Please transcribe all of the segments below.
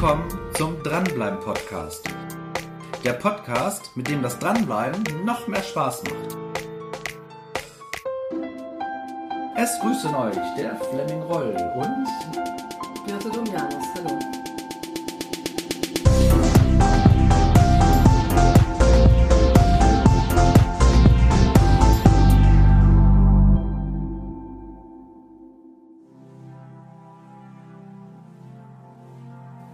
willkommen zum Dranbleiben Podcast. Der Podcast, mit dem das Dranbleiben noch mehr Spaß macht. Es grüßen euch der Fleming Roll und Birte Domianis, hallo.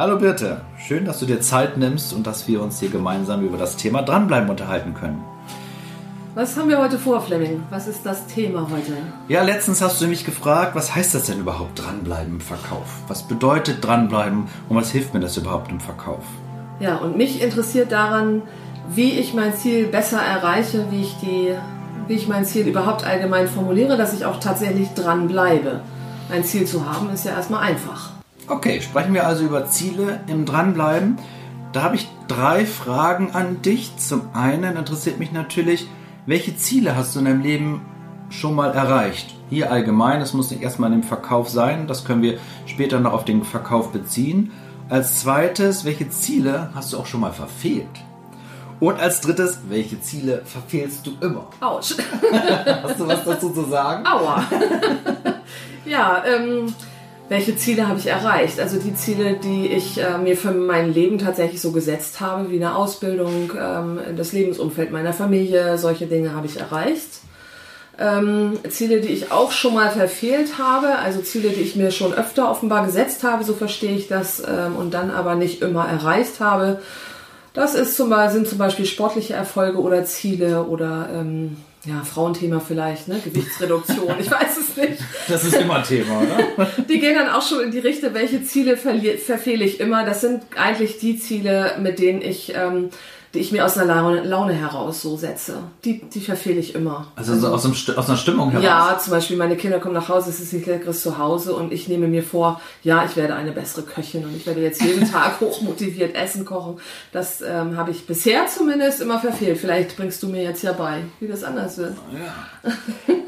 Hallo Birte, schön, dass du dir Zeit nimmst und dass wir uns hier gemeinsam über das Thema Dranbleiben unterhalten können. Was haben wir heute vor, Fleming? Was ist das Thema heute? Ja, letztens hast du mich gefragt, was heißt das denn überhaupt Dranbleiben im Verkauf? Was bedeutet Dranbleiben und was hilft mir das überhaupt im Verkauf? Ja, und mich interessiert daran, wie ich mein Ziel besser erreiche, wie ich, die, wie ich mein Ziel überhaupt allgemein formuliere, dass ich auch tatsächlich dranbleibe. Ein Ziel zu haben ist ja erstmal einfach. Okay, sprechen wir also über Ziele im Dranbleiben. Da habe ich drei Fragen an dich. Zum einen interessiert mich natürlich, welche Ziele hast du in deinem Leben schon mal erreicht? Hier allgemein, es muss nicht erstmal im Verkauf sein, das können wir später noch auf den Verkauf beziehen. Als zweites, welche Ziele hast du auch schon mal verfehlt? Und als drittes, welche Ziele verfehlst du immer? Autsch. Hast du was dazu zu sagen? Aua. ja, ähm, welche Ziele habe ich erreicht? Also die Ziele, die ich äh, mir für mein Leben tatsächlich so gesetzt habe, wie eine Ausbildung, ähm, das Lebensumfeld meiner Familie, solche Dinge habe ich erreicht. Ähm, Ziele, die ich auch schon mal verfehlt habe, also Ziele, die ich mir schon öfter offenbar gesetzt habe, so verstehe ich das, ähm, und dann aber nicht immer erreicht habe. Das ist zum Beispiel, sind zum Beispiel sportliche Erfolge oder Ziele oder ähm, ja, Frauenthema vielleicht, ne? Gewichtsreduktion, ich weiß es nicht. Das ist immer Thema, oder? Die gehen dann auch schon in die Richtung, welche Ziele verfehle ich immer. Das sind eigentlich die Ziele, mit denen ich ähm, die ich mir aus einer Laune, Laune heraus so setze. Die, die verfehle ich immer. Also, so aus, einem, aus, einer Stimmung heraus? Ja, zum Beispiel meine Kinder kommen nach Hause, es ist nicht leckeres zu Hause und ich nehme mir vor, ja, ich werde eine bessere Köchin und ich werde jetzt jeden Tag hochmotiviert Essen kochen. Das ähm, habe ich bisher zumindest immer verfehlt. Vielleicht bringst du mir jetzt ja bei, wie das anders wird. Ja.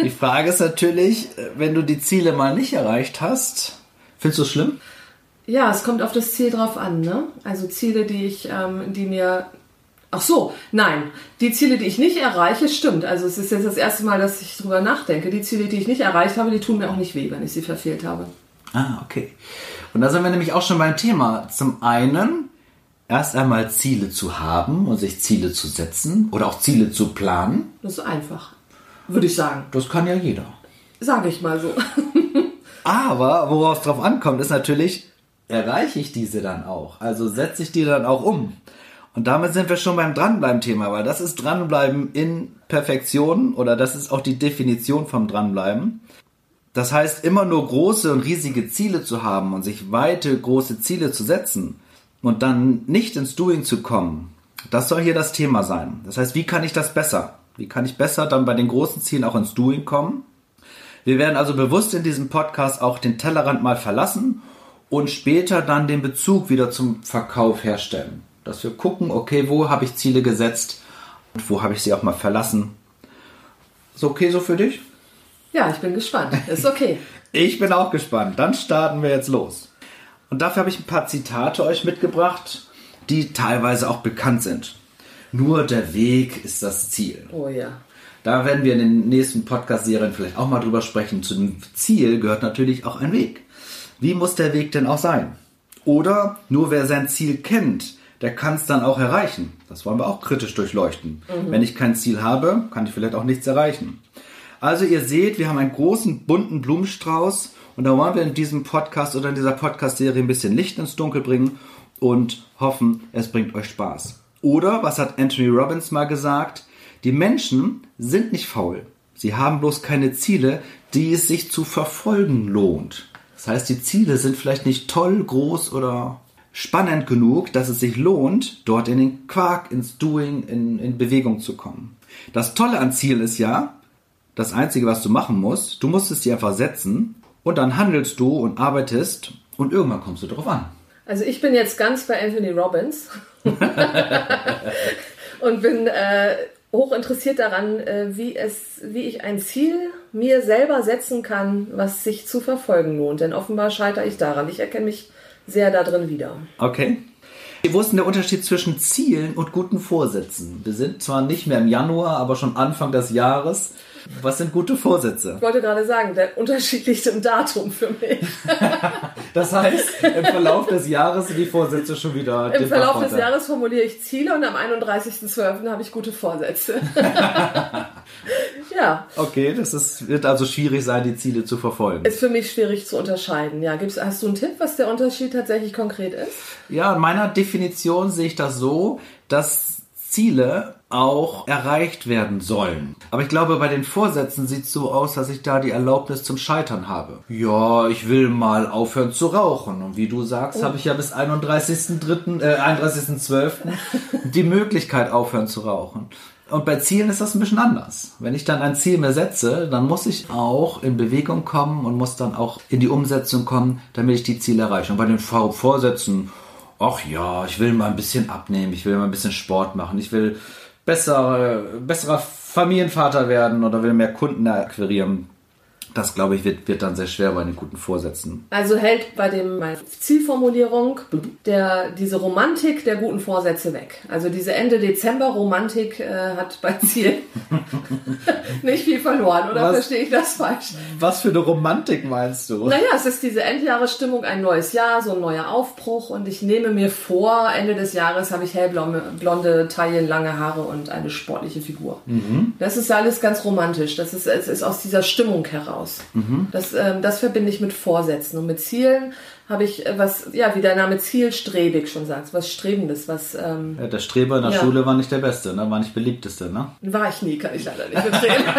Die Frage ist natürlich, wenn du die Ziele mal nicht erreicht hast, findest du es schlimm? Ja, es kommt auf das Ziel drauf an. Ne? Also Ziele, die ich, ähm, die mir Ach so, nein. Die Ziele, die ich nicht erreiche, stimmt. Also es ist jetzt das erste Mal, dass ich darüber nachdenke. Die Ziele, die ich nicht erreicht habe, die tun mir auch nicht weh, wenn ich sie verfehlt habe. Ah, okay. Und da sind wir nämlich auch schon beim Thema. Zum einen erst einmal Ziele zu haben und sich Ziele zu setzen oder auch Ziele zu planen. Das ist einfach, würde ich sagen. Das kann ja jeder. Sage ich mal so. Aber worauf es drauf ankommt, ist natürlich, erreiche ich diese dann auch? Also setze ich die dann auch um? Und damit sind wir schon beim Dranbleiben-Thema, weil das ist Dranbleiben in Perfektion oder das ist auch die Definition vom Dranbleiben. Das heißt, immer nur große und riesige Ziele zu haben und sich weite große Ziele zu setzen und dann nicht ins Doing zu kommen, das soll hier das Thema sein. Das heißt, wie kann ich das besser? Wie kann ich besser dann bei den großen Zielen auch ins Doing kommen? Wir werden also bewusst in diesem Podcast auch den Tellerrand mal verlassen und später dann den Bezug wieder zum Verkauf herstellen. Dass wir gucken, okay, wo habe ich Ziele gesetzt und wo habe ich sie auch mal verlassen. Ist okay so für dich? Ja, ich bin gespannt. Ist okay. ich bin auch gespannt. Dann starten wir jetzt los. Und dafür habe ich ein paar Zitate euch mitgebracht, die teilweise auch bekannt sind. Nur der Weg ist das Ziel. Oh ja. Da werden wir in den nächsten Podcast-Serien vielleicht auch mal drüber sprechen. Zu dem Ziel gehört natürlich auch ein Weg. Wie muss der Weg denn auch sein? Oder nur wer sein Ziel kennt, der kann es dann auch erreichen. Das wollen wir auch kritisch durchleuchten. Mhm. Wenn ich kein Ziel habe, kann ich vielleicht auch nichts erreichen. Also ihr seht, wir haben einen großen bunten Blumenstrauß und da wollen wir in diesem Podcast oder in dieser Podcast-Serie ein bisschen Licht ins Dunkel bringen und hoffen, es bringt euch Spaß. Oder, was hat Anthony Robbins mal gesagt? Die Menschen sind nicht faul. Sie haben bloß keine Ziele, die es sich zu verfolgen lohnt. Das heißt, die Ziele sind vielleicht nicht toll, groß oder spannend genug, dass es sich lohnt, dort in den Quark, ins Doing, in, in Bewegung zu kommen. Das Tolle an Ziel ist ja, das Einzige, was du machen musst, du musst es dir einfach setzen und dann handelst du und arbeitest und irgendwann kommst du darauf an. Also ich bin jetzt ganz bei Anthony Robbins und bin äh, hoch interessiert daran, äh, wie, es, wie ich ein Ziel mir selber setzen kann, was sich zu verfolgen lohnt. Denn offenbar scheitere ich daran. Ich erkenne mich sehr da drin wieder. Okay. Wo ist denn der Unterschied zwischen Zielen und guten Vorsätzen? Wir sind zwar nicht mehr im Januar, aber schon Anfang des Jahres. Was sind gute Vorsätze? Ich wollte gerade sagen, der Unterschied liegt im Datum für mich. das heißt, im Verlauf des Jahres sind die Vorsätze schon wieder. Im Verlauf des Jahres formuliere ich Ziele und am 31.12. habe ich gute Vorsätze. ja. Okay, das ist, wird also schwierig sein, die Ziele zu verfolgen. Ist für mich schwierig zu unterscheiden. Ja, gibt's, hast du einen Tipp, was der Unterschied tatsächlich konkret ist? Ja, in meiner Definition sehe ich das so, dass Ziele auch erreicht werden sollen. Aber ich glaube, bei den Vorsätzen sieht es so aus, dass ich da die Erlaubnis zum Scheitern habe. Ja, ich will mal aufhören zu rauchen. Und wie du sagst, oh. habe ich ja bis 31.3., äh, 31.12. die Möglichkeit aufhören zu rauchen. Und bei Zielen ist das ein bisschen anders. Wenn ich dann ein Ziel mir setze, dann muss ich auch in Bewegung kommen und muss dann auch in die Umsetzung kommen, damit ich die Ziele erreiche. Und bei den Vorsätzen, ach ja, ich will mal ein bisschen abnehmen, ich will mal ein bisschen Sport machen, ich will besser, besserer Familienvater werden oder will mehr Kunden akquirieren das, glaube ich, wird, wird dann sehr schwer bei den guten Vorsätzen. Also hält bei dem meine Zielformulierung der, diese Romantik der guten Vorsätze weg. Also diese Ende Dezember Romantik äh, hat bei Ziel nicht viel verloren, oder was, verstehe ich das falsch? Was für eine Romantik meinst du? Naja, es ist diese Endjahresstimmung, ein neues Jahr, so ein neuer Aufbruch und ich nehme mir vor, Ende des Jahres habe ich hellblonde blonde Taillen, lange Haare und eine sportliche Figur. Mhm. Das ist alles ganz romantisch. Das ist, es ist aus dieser Stimmung heraus aus. Mhm. Das, ähm, das verbinde ich mit Vorsätzen. Und mit Zielen habe ich äh, was, ja, wie der Name zielstrebig schon sagt, was Strebendes, was. Ähm, ja, der Streber in der ja. Schule war nicht der Beste, ne? war nicht beliebteste, ne? War ich nie, kann ich leider nicht erzählen.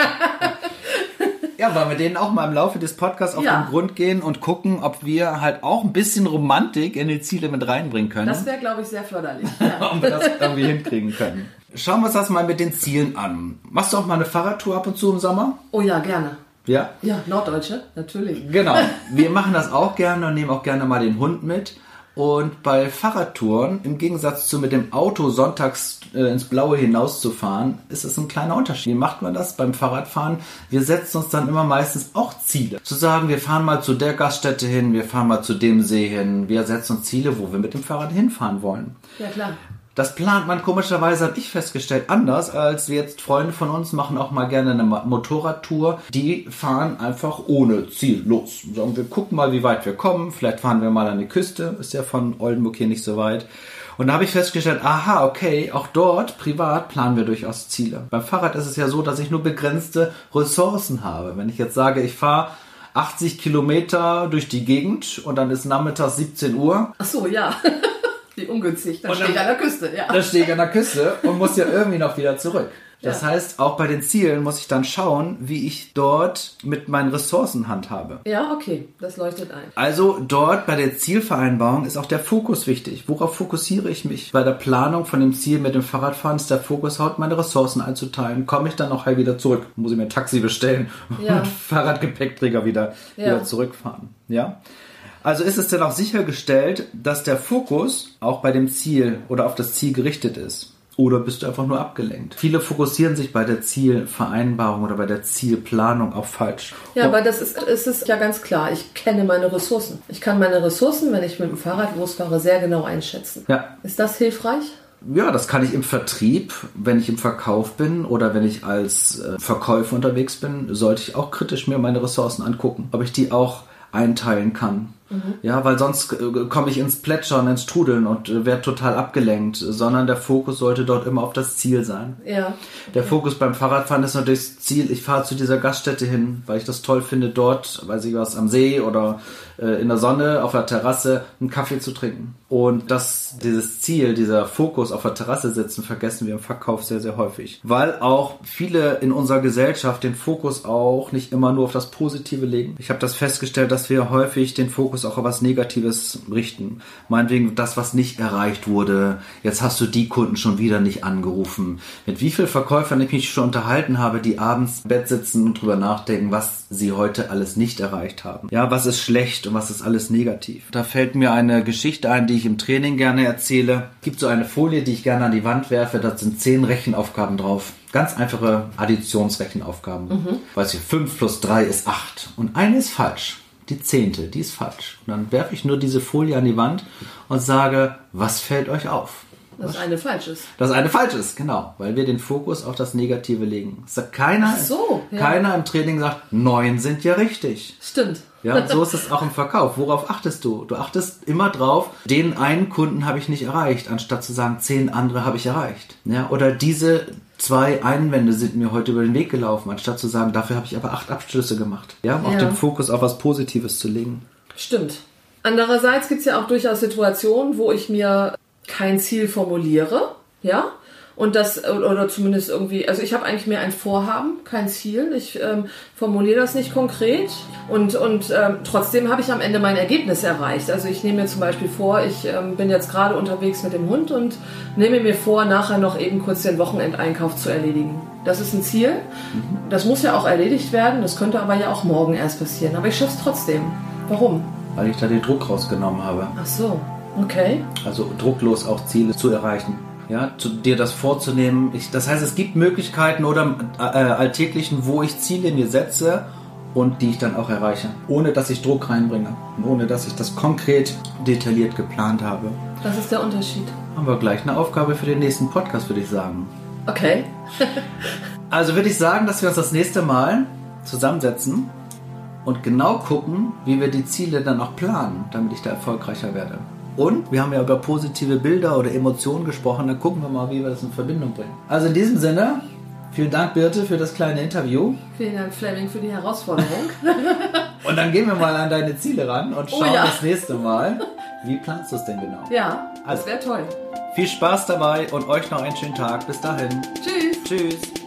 Ja, wollen wir denen auch mal im Laufe des Podcasts auf ja. den Grund gehen und gucken, ob wir halt auch ein bisschen Romantik in die Ziele mit reinbringen können. Das wäre, glaube ich, sehr förderlich. Ja. Ob wir das irgendwie hinkriegen können. Schauen wir uns das mal mit den Zielen an. Machst du auch mal eine Fahrradtour ab und zu im Sommer? Oh ja, gerne. Ja? Ja, Norddeutsche, natürlich. Genau. Wir machen das auch gerne und nehmen auch gerne mal den Hund mit. Und bei Fahrradtouren, im Gegensatz zu mit dem Auto sonntags äh, ins Blaue hinauszufahren, ist es ein kleiner Unterschied. Wie macht man das beim Fahrradfahren? Wir setzen uns dann immer meistens auch Ziele. Zu sagen, wir fahren mal zu der Gaststätte hin, wir fahren mal zu dem See hin. Wir setzen uns Ziele, wo wir mit dem Fahrrad hinfahren wollen. Ja, klar. Das plant man komischerweise, habe ich festgestellt, anders als jetzt Freunde von uns machen auch mal gerne eine Motorradtour. Die fahren einfach ohne Ziel los. Sagen wir gucken mal, wie weit wir kommen. Vielleicht fahren wir mal an die Küste. Ist ja von Oldenburg hier nicht so weit. Und da habe ich festgestellt, aha, okay, auch dort privat planen wir durchaus Ziele. Beim Fahrrad ist es ja so, dass ich nur begrenzte Ressourcen habe. Wenn ich jetzt sage, ich fahre 80 Kilometer durch die Gegend und dann ist nachmittags 17 Uhr. Ach so, ja. Wie ungünstig. Da stehe ich an der Küste, ja. Da stehe ich an der Küste und muss ja irgendwie noch wieder zurück. Das ja. heißt, auch bei den Zielen muss ich dann schauen, wie ich dort mit meinen Ressourcen handhabe. Ja, okay, das leuchtet ein. Also dort bei der Zielvereinbarung ist auch der Fokus wichtig. Worauf fokussiere ich mich? Bei der Planung von dem Ziel mit dem Fahrradfahren ist der Fokus haut, meine Ressourcen einzuteilen. Komme ich dann noch heil wieder zurück? Muss ich mir ein Taxi bestellen ja. und Fahrradgepäckträger wieder, ja. wieder zurückfahren? Ja. Also ist es denn auch sichergestellt, dass der Fokus auch bei dem Ziel oder auf das Ziel gerichtet ist? Oder bist du einfach nur abgelenkt? Viele fokussieren sich bei der Zielvereinbarung oder bei der Zielplanung auch falsch. Ja, aber das ist, ist es ja ganz klar. Ich kenne meine Ressourcen. Ich kann meine Ressourcen, wenn ich mit dem Fahrrad losfahre, sehr genau einschätzen. Ja. Ist das hilfreich? Ja, das kann ich im Vertrieb, wenn ich im Verkauf bin oder wenn ich als äh, Verkäufer unterwegs bin, sollte ich auch kritisch mir meine Ressourcen angucken, ob ich die auch einteilen kann. Mhm. Ja, weil sonst äh, komme ich ins Plätschern, ins Trudeln und äh, werde total abgelenkt, sondern der Fokus sollte dort immer auf das Ziel sein. Ja. Der Fokus beim Fahrradfahren ist natürlich das Ziel, ich fahre zu dieser Gaststätte hin, weil ich das toll finde, dort, weiß ich was, am See oder äh, in der Sonne, auf der Terrasse, einen Kaffee zu trinken. Und das, dieses Ziel, dieser Fokus auf der Terrasse sitzen, vergessen wir im Verkauf sehr, sehr häufig. Weil auch viele in unserer Gesellschaft den Fokus auch nicht immer nur auf das Positive legen. Ich habe das festgestellt, dass wir häufig den Fokus auch auf was Negatives richten. Meinetwegen das, was nicht erreicht wurde. Jetzt hast du die Kunden schon wieder nicht angerufen. Mit wie vielen Verkäufern ich mich schon unterhalten habe, die abends im Bett sitzen und drüber nachdenken, was sie heute alles nicht erreicht haben. Ja, was ist schlecht und was ist alles negativ. Da fällt mir eine Geschichte ein, die ich im Training gerne erzähle. Es gibt so eine Folie, die ich gerne an die Wand werfe. Da sind zehn Rechenaufgaben drauf. Ganz einfache Additionsrechenaufgaben. Mhm. Weiß ich, 5 plus 3 ist 8. Und eine ist falsch. Die zehnte, die ist falsch. Und dann werfe ich nur diese Folie an die Wand und sage, was fällt euch auf? Dass eine falsch ist. Dass eine falsch ist, genau, weil wir den Fokus auf das Negative legen. Es sagt keiner, Ach so, ja. keiner im Training sagt, neun sind ja richtig. Stimmt. Ja, so ist es auch im Verkauf. Worauf achtest du? Du achtest immer drauf, den einen Kunden habe ich nicht erreicht, anstatt zu sagen, zehn andere habe ich erreicht. Ja, oder diese zwei Einwände sind mir heute über den Weg gelaufen, anstatt zu sagen, dafür habe ich aber acht Abschlüsse gemacht. Ja, um auch Ja. den Fokus auf was Positives zu legen. Stimmt. Andererseits gibt es ja auch durchaus Situationen, wo ich mir kein Ziel formuliere, ja, und das oder zumindest irgendwie, also ich habe eigentlich mehr ein Vorhaben, kein Ziel. Ich ähm, formuliere das nicht konkret und und ähm, trotzdem habe ich am Ende mein Ergebnis erreicht. Also ich nehme mir zum Beispiel vor, ich ähm, bin jetzt gerade unterwegs mit dem Hund und nehme mir vor, nachher noch eben kurz den Wochenendeinkauf zu erledigen. Das ist ein Ziel. Das muss ja auch erledigt werden. Das könnte aber ja auch morgen erst passieren. Aber ich schaffe es trotzdem. Warum? Weil ich da den Druck rausgenommen habe. Ach so, okay. Also drucklos auch Ziele zu erreichen. Ja, zu, dir das vorzunehmen. Ich, das heißt, es gibt Möglichkeiten oder äh, alltäglichen, wo ich Ziele mir setze und die ich dann auch erreiche. Ohne dass ich Druck reinbringe. Und ohne dass ich das konkret detailliert geplant habe. Das ist der Unterschied. Haben wir gleich eine Aufgabe für den nächsten Podcast, würde ich sagen. Okay. Also würde ich sagen, dass wir uns das nächste Mal zusammensetzen und genau gucken, wie wir die Ziele dann auch planen, damit ich da erfolgreicher werde. Und wir haben ja über positive Bilder oder Emotionen gesprochen, dann gucken wir mal, wie wir das in Verbindung bringen. Also in diesem Sinne, vielen Dank Birte für das kleine Interview. Vielen Dank, Fleming, für die Herausforderung. Und dann gehen wir mal an deine Ziele ran und Oh schauen ja. das nächste Mal, wie planst du es denn genau. ja, das wäre toll. Viel Spaß dabei und euch noch einen schönen Tag. Bis dahin. Tschüss. Tschüss.